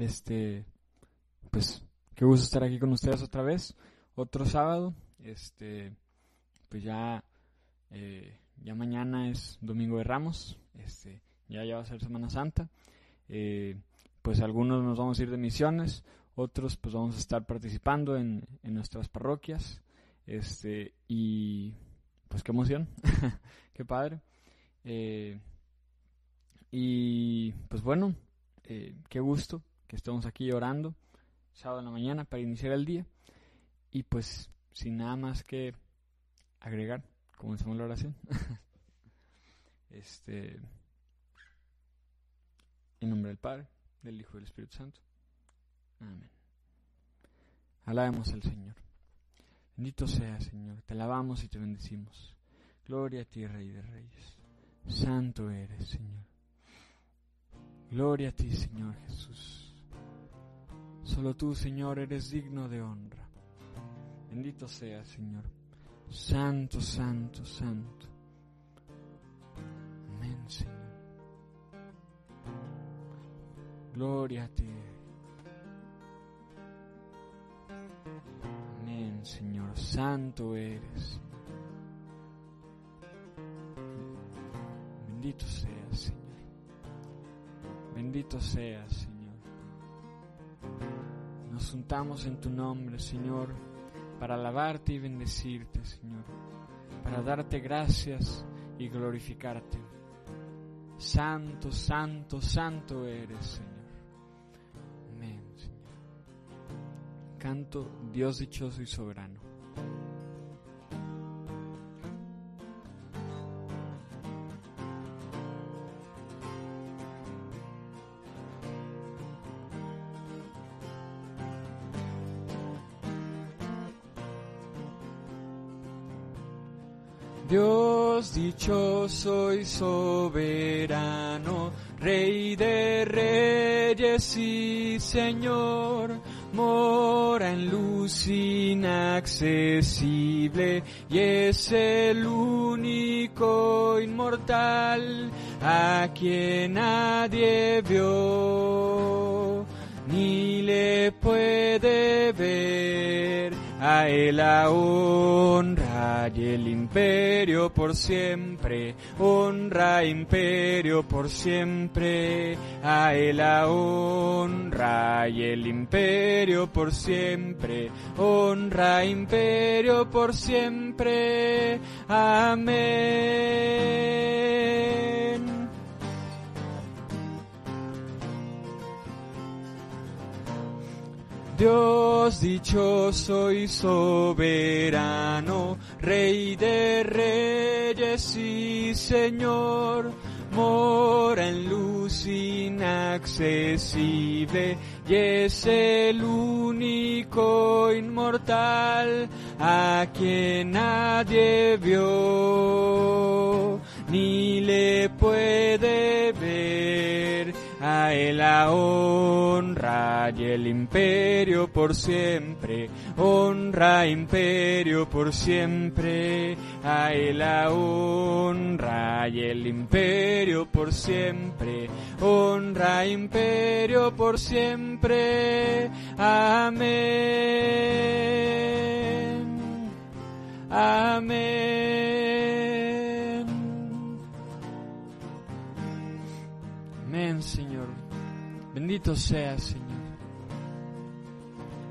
Este, pues, qué gusto estar aquí con ustedes otra vez, otro sábado. Este, pues ya, eh, ya mañana es Domingo de Ramos. Este, ya ya va a ser Semana Santa. Eh, pues algunos nos vamos a ir de misiones, otros pues vamos a estar participando en, en nuestras parroquias. Este, y pues qué emoción, qué padre. Eh, y pues bueno, eh, qué gusto que estemos aquí orando sábado en la mañana para iniciar el día. Y pues sin nada más que agregar, comencemos la oración. este en nombre del Padre, del Hijo y del Espíritu Santo. Amén. Alabemos al Señor. Bendito sea, Señor. Te alabamos y te bendecimos. Gloria a ti, Rey de Reyes. Santo eres, Señor. Gloria a ti, Señor Jesús. Solo tú, Señor, eres digno de honra. Bendito sea, Señor. Santo, santo, santo. Amén, Señor. Gloria a ti. Amén, Señor. Santo eres. Bendito seas, Señor. Bendito seas, Señor. Nos juntamos en tu nombre, Señor, para alabarte y bendecirte, Señor, para darte gracias y glorificarte. Santo, santo, santo eres, Señor. Amén, Señor. Canto Dios dichoso y soberano. Dichoso y soberano, Rey de reyes y Señor, mora en luz inaccesible y es el único inmortal a quien nadie vio ni le puede ver. A él la honra y el imperio por siempre, honra imperio por siempre. A él la honra y el imperio por siempre, honra imperio por siempre. Amén. Dios dichoso y soberano, Rey de reyes y Señor, mora en luz inaccesible y es el único inmortal a quien nadie vio ni le puede ver a él la honra y el imperio por siempre, honra imperio por siempre, a él la honra y el imperio por siempre, honra imperio por siempre, amén, amén. Señor. Bendito seas, Señor.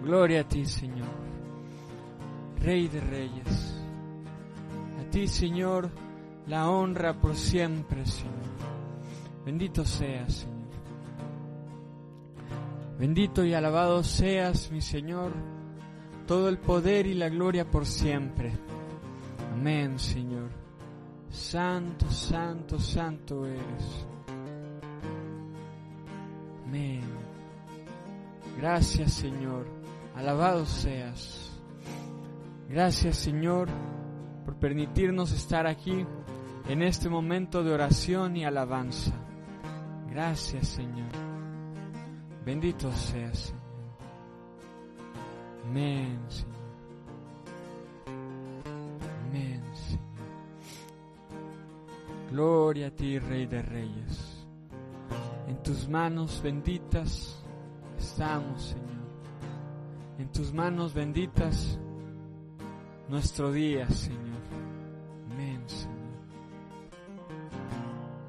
Gloria a ti, Señor. Rey de reyes. A ti, Señor, la honra por siempre, Señor. Bendito seas, Señor. Bendito y alabado seas, mi Señor, todo el poder y la gloria por siempre. Amén, Señor. Santo, santo, santo eres. Amén. Gracias Señor. Alabado seas. Gracias Señor por permitirnos estar aquí en este momento de oración y alabanza. Gracias Señor. Bendito seas Señor. Amén Señor. Amén Señor. Gloria a ti Rey de Reyes. Tus manos benditas estamos, Señor. En tus manos benditas nuestro día, Señor. Amén, Señor.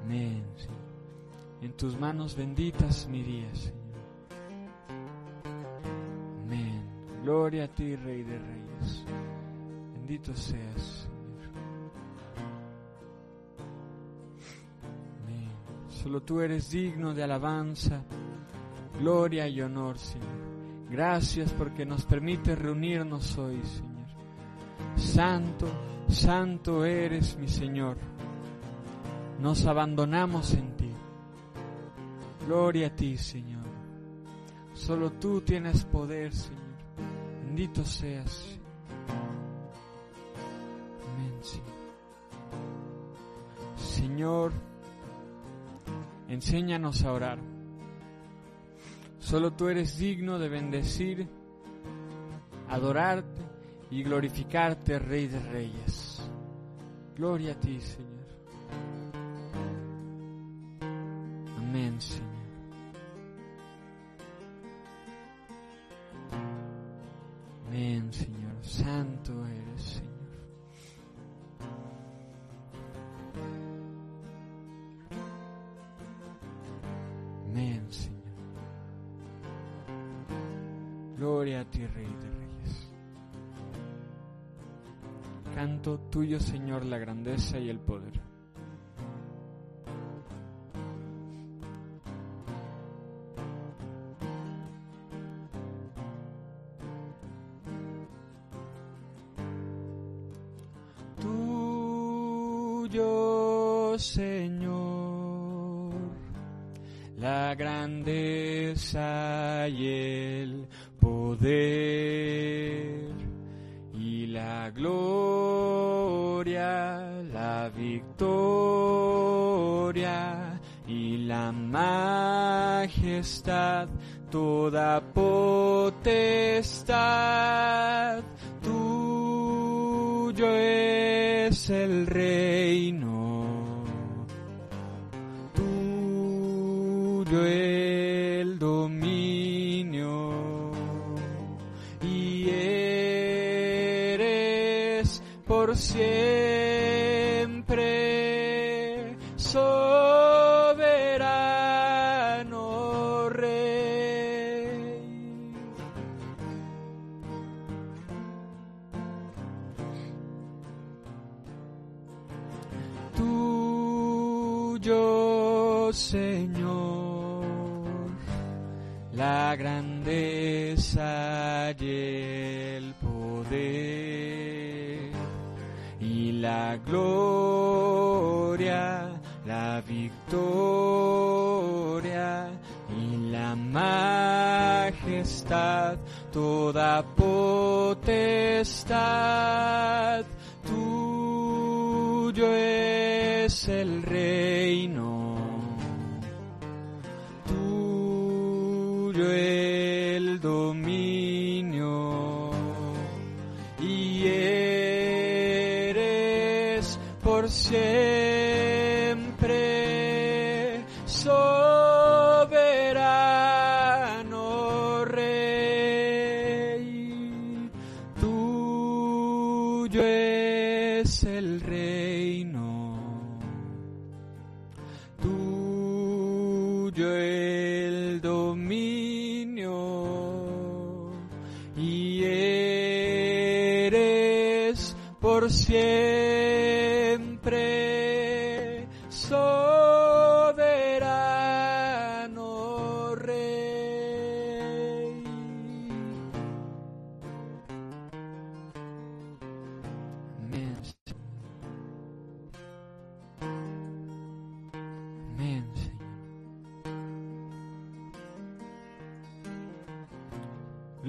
Amén, Señor. En tus manos benditas mi día, Señor. Amén. Gloria a ti, Rey de Reyes. Bendito seas, Solo tú eres digno de alabanza, gloria y honor, Señor. Gracias porque nos permite reunirnos hoy, Señor. Santo, santo eres mi Señor. Nos abandonamos en ti. Gloria a ti, Señor. Solo tú tienes poder, Señor. Bendito seas. Amén, Señor. Señor, enséñanos a orar. Solo tú eres digno de bendecir, adorarte y glorificarte, Rey de Reyes. Gloria a ti, Señor. Amén, Señor. Canto tuyo, Señor, la grandeza y el poder. Tuyo el dominio potestad. Tuyo es el reino,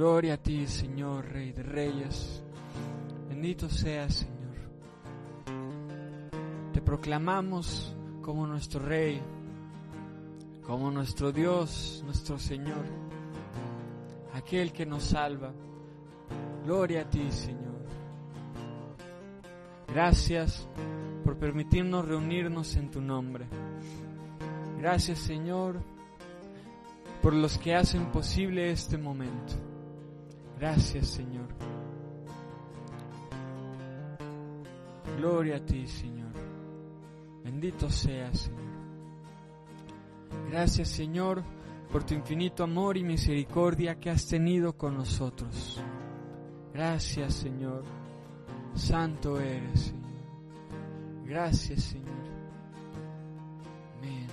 Gloria a ti, Señor, Rey de Reyes. Bendito seas, Señor. Te proclamamos como nuestro Rey, como nuestro Dios, nuestro Señor, aquel que nos salva. Gloria a ti, Señor. Gracias por permitirnos reunirnos en tu nombre. Gracias, Señor, por los que hacen posible este momento. Gracias, Señor. Gloria a ti, Señor. Bendito seas, Señor. Gracias, Señor, por tu infinito amor y misericordia que has tenido con nosotros. Gracias, Señor. Santo eres, Señor. Gracias, Señor. Amén.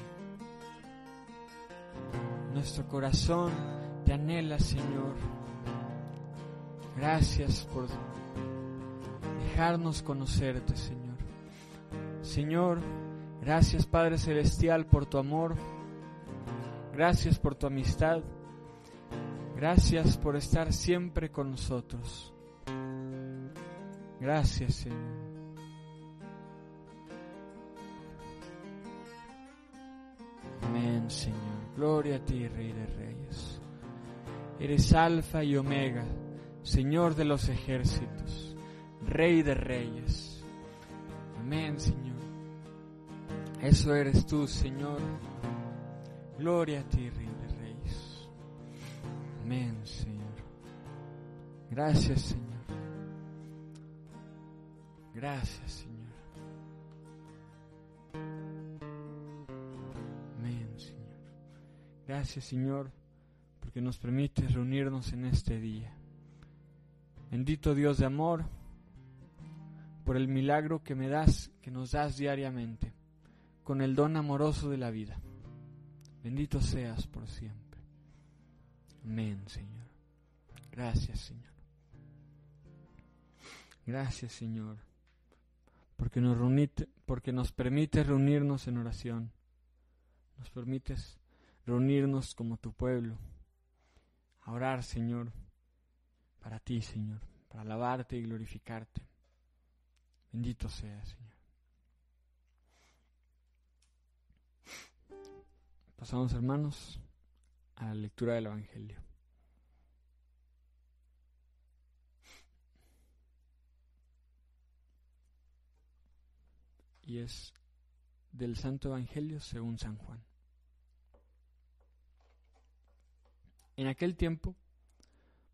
Nuestro corazón te anhela, Señor. Gracias por dejarnos conocerte, Señor. Señor, gracias Padre Celestial por tu amor. Gracias por tu amistad. Gracias por estar siempre con nosotros. Gracias, Señor. Amén, Señor. Gloria a ti, Rey de Reyes. Eres Alfa y Omega, Señor de los ejércitos, Rey de Reyes. Amén, Señor. Eso eres tú, Señor. Gloria a ti, Rey de Reyes. Amén, Señor. Gracias, Señor. Gracias, Señor. Amén, Señor. Gracias, Señor, porque nos permites reunirnos en este día. Bendito Dios de amor, por el milagro que me das, que nos das diariamente, con el don amoroso de la vida. Bendito seas por siempre. Amén, Señor. Gracias, Señor. Gracias, Señor, porque nos, reunite, porque nos permites reunirnos en oración. Nos permites reunirnos como tu pueblo, a orar, Señor, para ti, Señor, para alabarte y glorificarte. Bendito sea, Señor. Pasamos, hermanos, a la lectura del Evangelio. Y es del Santo Evangelio según San Juan. En aquel tiempo,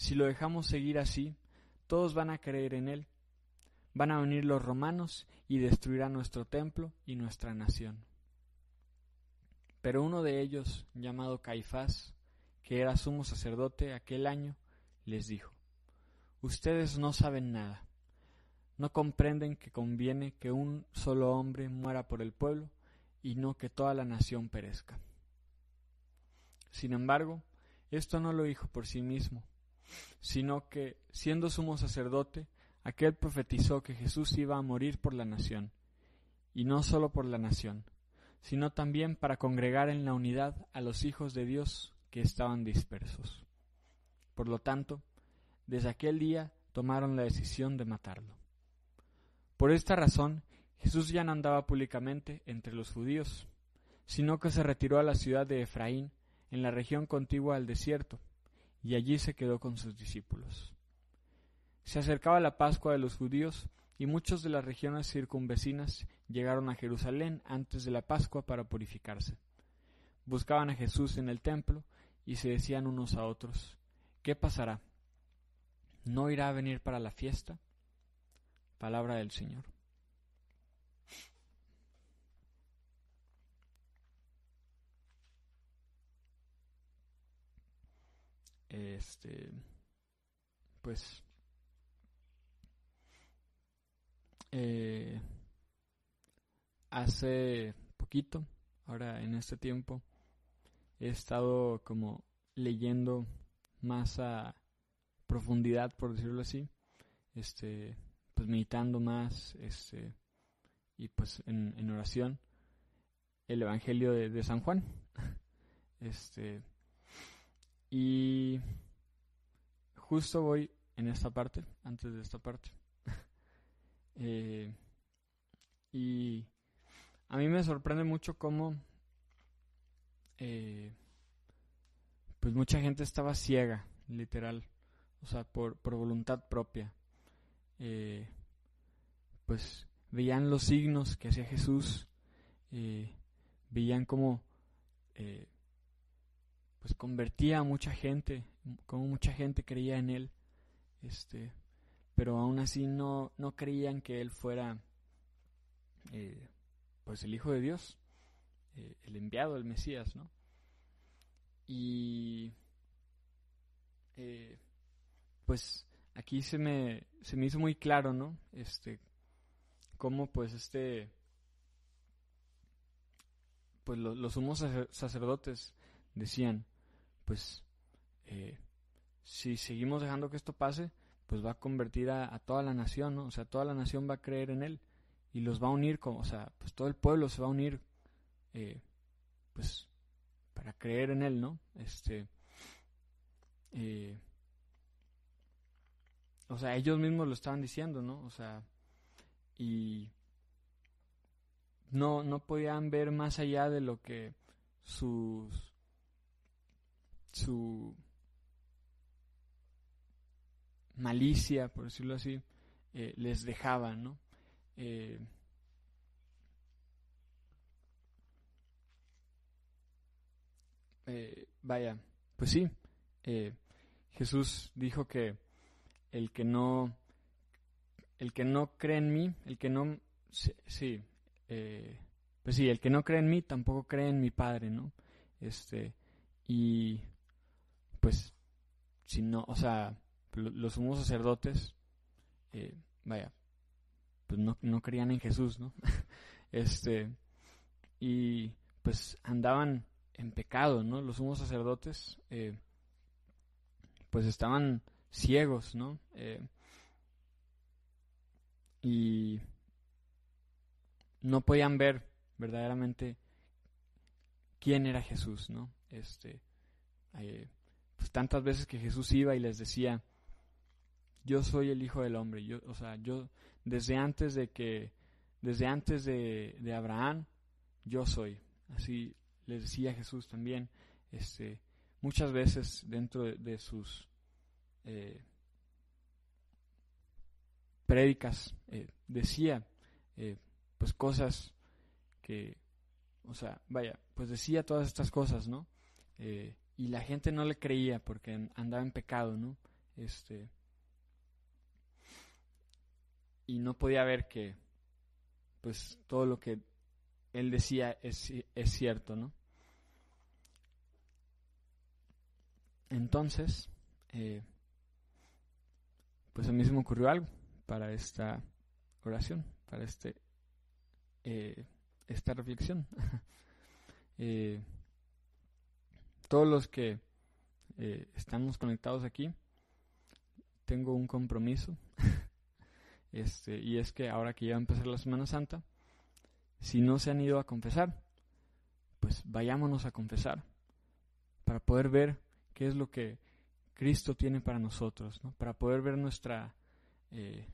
Si lo dejamos seguir así, todos van a creer en él. Van a venir los romanos y destruirán nuestro templo y nuestra nación. Pero uno de ellos, llamado Caifás, que era sumo sacerdote aquel año, les dijo, Ustedes no saben nada, no comprenden que conviene que un solo hombre muera por el pueblo y no que toda la nación perezca. Sin embargo, esto no lo dijo por sí mismo, sino que, siendo sumo sacerdote, aquel profetizó que Jesús iba a morir por la nación, y no solo por la nación, sino también para congregar en la unidad a los hijos de Dios que estaban dispersos. Por lo tanto, desde aquel día tomaron la decisión de matarlo. Por esta razón, Jesús ya no andaba públicamente entre los judíos, sino que se retiró a la ciudad de Efraín, en la región contigua al desierto, y allí se quedó con sus discípulos. Se acercaba la Pascua de los judíos, y muchos de las regiones circunvecinas llegaron a Jerusalén antes de la Pascua para purificarse. Buscaban a Jesús en el templo y se decían unos a otros, ¿qué pasará? ¿No irá a venir para la fiesta? Palabra del Señor. Este, pues Eh, hace poquito, ahora en este tiempo, he estado como leyendo más a profundidad, por decirlo así, este, pues meditando más, este, y pues en, oración, el Evangelio de, de, San Juan. Este, Y justo voy en esta parte, antes de esta parte. Eh, y a mí me sorprende mucho cómo eh, pues mucha gente estaba ciega, literal, o sea, por, por voluntad propia. Eh, pues veían los signos que hacía Jesús, veían cómo pues convertía a mucha gente, como mucha gente creía en él, este, pero aún así no, no creían que él fuera eh, pues el Hijo de Dios, eh, el enviado, el Mesías, ¿no? Y eh, pues aquí se me, se me hizo muy claro, ¿no? Este, cómo pues este, pues los sumos sacerdotes decían, pues eh, si seguimos dejando que esto pase, pues va a convertir a, toda la nación, ¿no? O sea, toda la nación va a creer en él y los va a unir, como, o sea, pues todo el pueblo se va a unir, eh, pues, para creer en él, ¿no? Este, eh, o sea, ellos mismos lo estaban diciendo, ¿no? O sea, y no, no podían ver más allá de lo que sus su malicia, por decirlo así, eh, les dejaba, ¿no? Eh, eh, vaya, pues sí, Jesús dijo que el que no, el que no cree en mí, el que no, sí, pues sí, el que no cree en mí tampoco cree en mi Padre, ¿no? Este, y pues, si no, o sea, los sumos sacerdotes, eh, vaya, pues no, no creían en Jesús, ¿no? este, y pues andaban en pecado, ¿no? Los sumos sacerdotes, eh, pues estaban ciegos, ¿no? Eh, y no podían ver verdaderamente quién era Jesús, ¿no? Este, pues tantas veces que Jesús iba y les decía, yo soy el Hijo del Hombre, yo, o sea, yo desde antes de que, desde antes de, Abraham, yo soy. Así les decía Jesús también, este, muchas veces dentro de, sus eh, prédicas eh, decía eh, pues cosas que, o sea, vaya, pues decía todas estas cosas, ¿no? Y la gente no le creía porque andaba en pecado, ¿no? Este y no podía ver que pues todo lo que él decía es, es cierto, ¿no? Entonces, eh, pues a mí se me ocurrió algo para esta oración, para este eh, esta reflexión. eh, todos los que eh, estamos conectados aquí, tengo un compromiso. este, y es que ahora que ya va a empezar la Semana Santa, si no se han ido a confesar, pues vayámonos a confesar para poder ver qué es lo que Cristo tiene para nosotros, ¿no? Para poder ver nuestra, eh,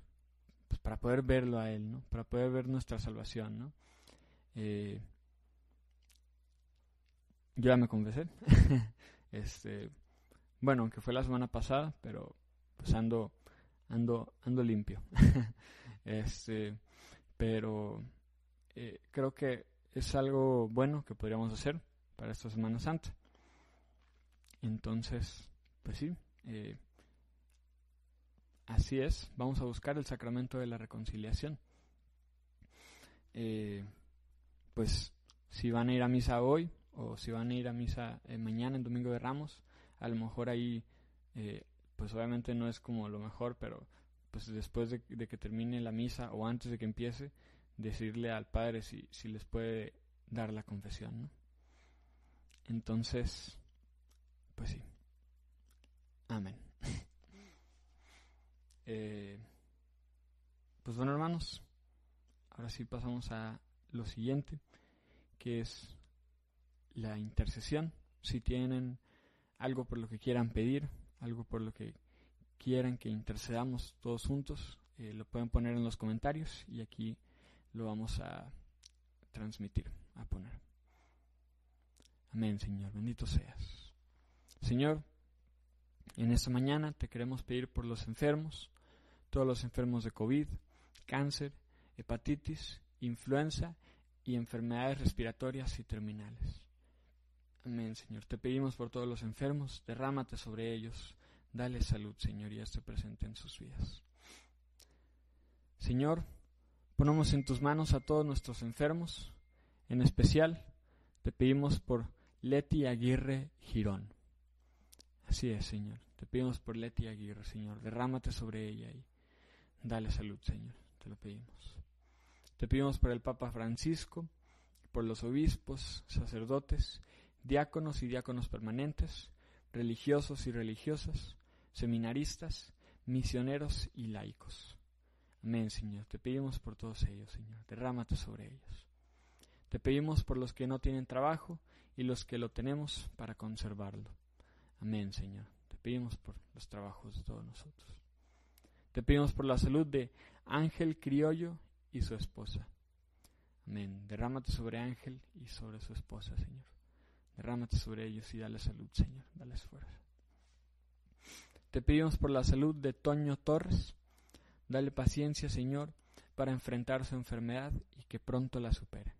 pues para poder verlo a Él, ¿no? Para poder ver nuestra salvación, ¿no? Eh, yo ya me confesé. este, bueno, aunque fue la semana pasada, pero pues ando, ando, ando limpio. este, pero eh, creo que es algo bueno que podríamos hacer para esta Semana Santa. Entonces, pues sí, eh, así es. Vamos a buscar el sacramento de la reconciliación. Eh, pues si van a ir a misa hoy, o si van a ir a misa eh, mañana, en Domingo de Ramos, a lo mejor ahí, eh, pues obviamente no es como lo mejor, pero pues después de, que termine la misa o antes de que empiece, decirle al Padre si, si les puede dar la confesión, ¿no? Entonces, pues sí. Amén. Eh, pues bueno, hermanos, ahora sí pasamos a lo siguiente, que es la intercesión. Si tienen algo por lo que quieran pedir, algo por lo que quieran que intercedamos todos juntos, eh, lo pueden poner en los comentarios y aquí lo vamos a transmitir, a poner. Amén, Señor, bendito seas. Señor, en esta mañana te queremos pedir por los enfermos, todos los enfermos de COVID, cáncer, hepatitis, influenza y enfermedades respiratorias y terminales. Amén, Señor. Te pedimos por todos los enfermos, derrámate sobre ellos, dale salud, Señor, y esté presente en sus vidas. Señor, ponemos en tus manos a todos nuestros enfermos, en especial te pedimos por Leti Aguirre Girón. Así es, Señor. Te pedimos por Leti Aguirre, Señor. Derrámate sobre ella y dale salud, Señor. Te lo pedimos. Te pedimos por el Papa Francisco, por los obispos, sacerdotes, diáconos y diáconos permanentes, religiosos y religiosas, seminaristas, misioneros y laicos. Amén, Señor. Te pedimos por todos ellos, Señor. Derrámate sobre ellos. Te pedimos por los que no tienen trabajo y los que lo tenemos para conservarlo. Amén, Señor. Te pedimos por los trabajos de todos nosotros. Te pedimos por la salud de Ángel Criollo y su esposa. Amén. Derrámate sobre Ángel y sobre su esposa, Señor. Derrámate sobre ellos y dale salud, Señor. Dale fuerza. Te pedimos por la salud de Toño Torres. Dale paciencia, Señor, para enfrentar su enfermedad y que pronto la supere.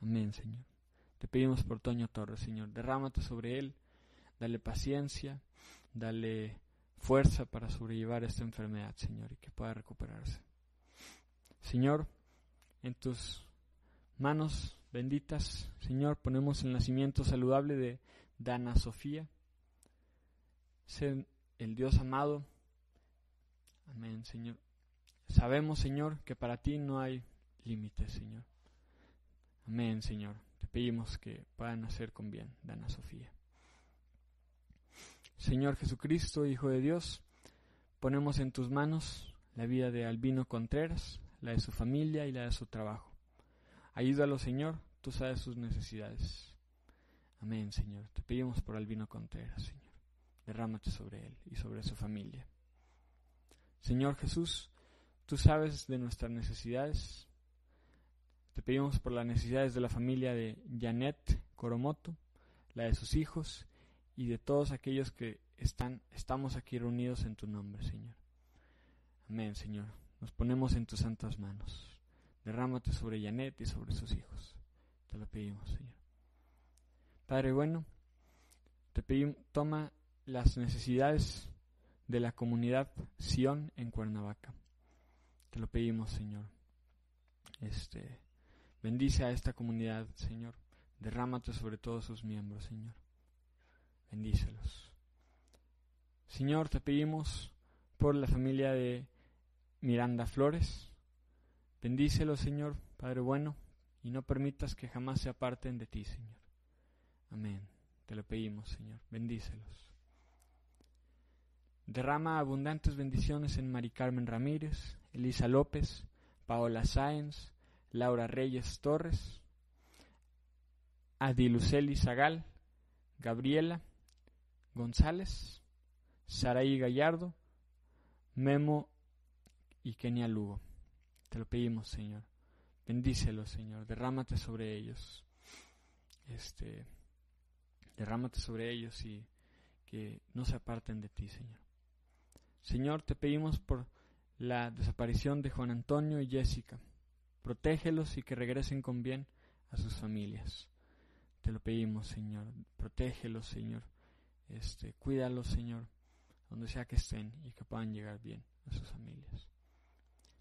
Amén, Señor. Te pedimos por Toño Torres, Señor. Derrámate sobre él. Dale paciencia. Dale fuerza para sobrellevar esta enfermedad, Señor, y que pueda recuperarse. Señor, en tus manos benditas, Señor, ponemos el nacimiento saludable de Dana Sofía. Sé el Dios amado. Amén, Señor. Sabemos, Señor, que para ti no hay límites, Señor. Amén, Señor. Te pedimos que puedan nacer con bien, Dana Sofía. Señor Jesucristo, Hijo de Dios, ponemos en tus manos la vida de Albino Contreras, la de su familia y la de su trabajo. Ayúdalo, Señor, tú sabes sus necesidades. Amén, Señor. Te pedimos por Albino Contreras, Señor. Derrámate sobre él y sobre su familia. Señor Jesús, tú sabes de nuestras necesidades. Te pedimos por las necesidades de la familia de Janet Coromoto, la de sus hijos y de todos aquellos que están, estamos aquí reunidos en tu nombre, Señor. Amén, Señor. Nos ponemos en tus santas manos. Derrámate sobre Janet y sobre sus hijos. Te lo pedimos, Señor. Padre bueno, te pedimos, toma las necesidades de la comunidad Sion en Cuernavaca. Te lo pedimos, Señor. Este, bendice a esta comunidad, Señor. Derrámate sobre todos sus miembros, Señor. Bendícelos. Señor, te pedimos por la familia de Miranda Flores. Bendícelos, Señor, Padre bueno, y no permitas que jamás se aparten de ti, Señor. Amén. Te lo pedimos, Señor. Bendícelos. Derrama abundantes bendiciones en Mari Carmen Ramírez, Elisa López, Paola Sáenz, Laura Reyes Torres, Adiluceli Zagal, Gabriela González, Saraí Gallardo, Memo y Kenia Lugo. Te lo pedimos, Señor. Bendícelos, Señor. Derrámate sobre ellos. Este, derrámate sobre ellos y que no se aparten de ti, Señor. Señor, te pedimos por la desaparición de Juan Antonio y Jessica. Protégelos y que regresen con bien a sus familias. Te lo pedimos, Señor. Protégelos, Señor. Este, cuídalos, Señor, donde sea que estén y que puedan llegar bien a sus familias.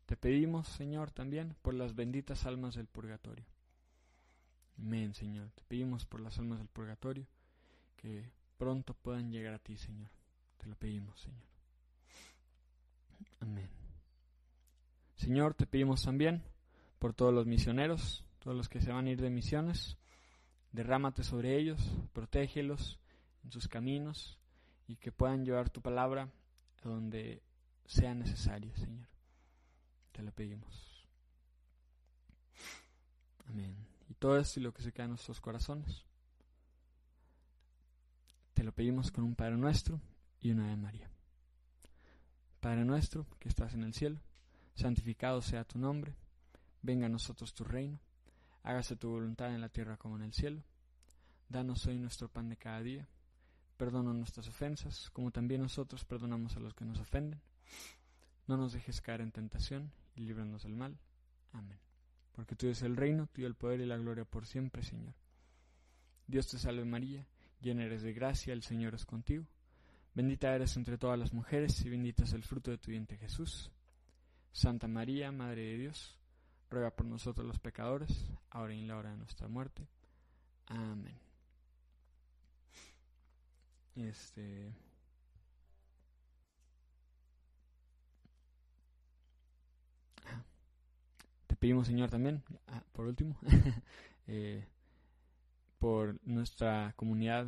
Te pedimos, Señor, también por las benditas almas del purgatorio. Amén, Señor. Te pedimos por las almas del purgatorio que pronto puedan llegar a ti, Señor. Te lo pedimos, Señor. Amén. Señor, te pedimos también por todos los misioneros, todos los que se van a ir de misiones. Derrámate sobre ellos, protégelos en sus caminos y que puedan llevar tu palabra a donde sea necesario, Señor. Te lo pedimos. Amén. Y todo esto y lo que se queda en nuestros corazones. te lo pedimos con un Padre nuestro y una de María. Padre nuestro que estás en el cielo, santificado sea tu nombre, venga a nosotros tu reino, hágase tu voluntad en la tierra como en el cielo. Danos hoy nuestro pan de cada día, perdona nuestras ofensas, como también nosotros perdonamos a los que nos ofenden. No nos dejes caer en tentación y líbranos del mal. Amén. Porque tú es el reino, tuyo el poder y la gloria por siempre, Señor. Dios te salve María, llena eres de gracia, el Señor es contigo. Bendita eres entre todas las mujeres y bendito es el fruto de tu vientre Jesús. Santa María, Madre de Dios, ruega por nosotros los pecadores, ahora y en la hora de nuestra muerte. Amén. Este. Ah, te pedimos, Señor, también, ah, por último, eh, por nuestra comunidad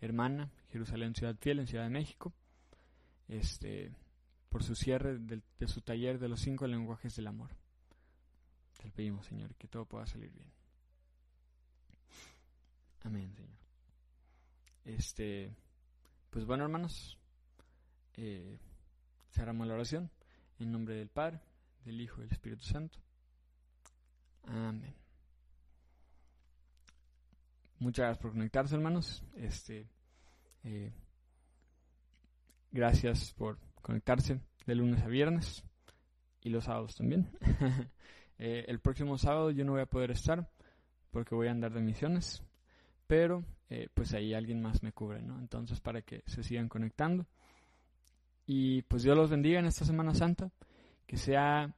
hermana, Jerusalén Ciudad Fiel, en Ciudad de México, este, por su cierre de, su taller de los cinco lenguajes del amor. Te lo pedimos, Señor, que todo pueda salir bien. Amén, Señor. Este, pues bueno, hermanos, eh, cerramos la oración en nombre del Padre, del Hijo y del Espíritu Santo. Amén. Muchas gracias por conectarse, hermanos. Este, eh, gracias por conectarse de lunes a viernes y los sábados también. eh, el próximo sábado yo no voy a poder estar porque voy a andar de misiones, pero eh, pues ahí alguien más me cubre, ¿no? Entonces para que se sigan conectando. Y pues Dios los bendiga en esta Semana Santa, que sea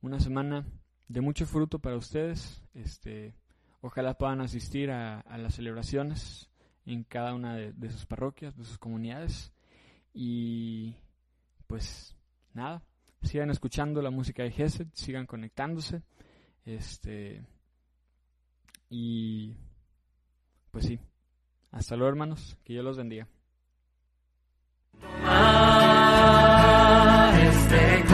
una semana de mucho fruto para ustedes. Este, ojalá puedan asistir a, las celebraciones en cada una de, sus parroquias, de sus comunidades. Y pues nada, sigan escuchando la música de Gesed, sigan conectándose. Este, y pues sí, hasta luego hermanos, que Dios los bendiga. Ah, este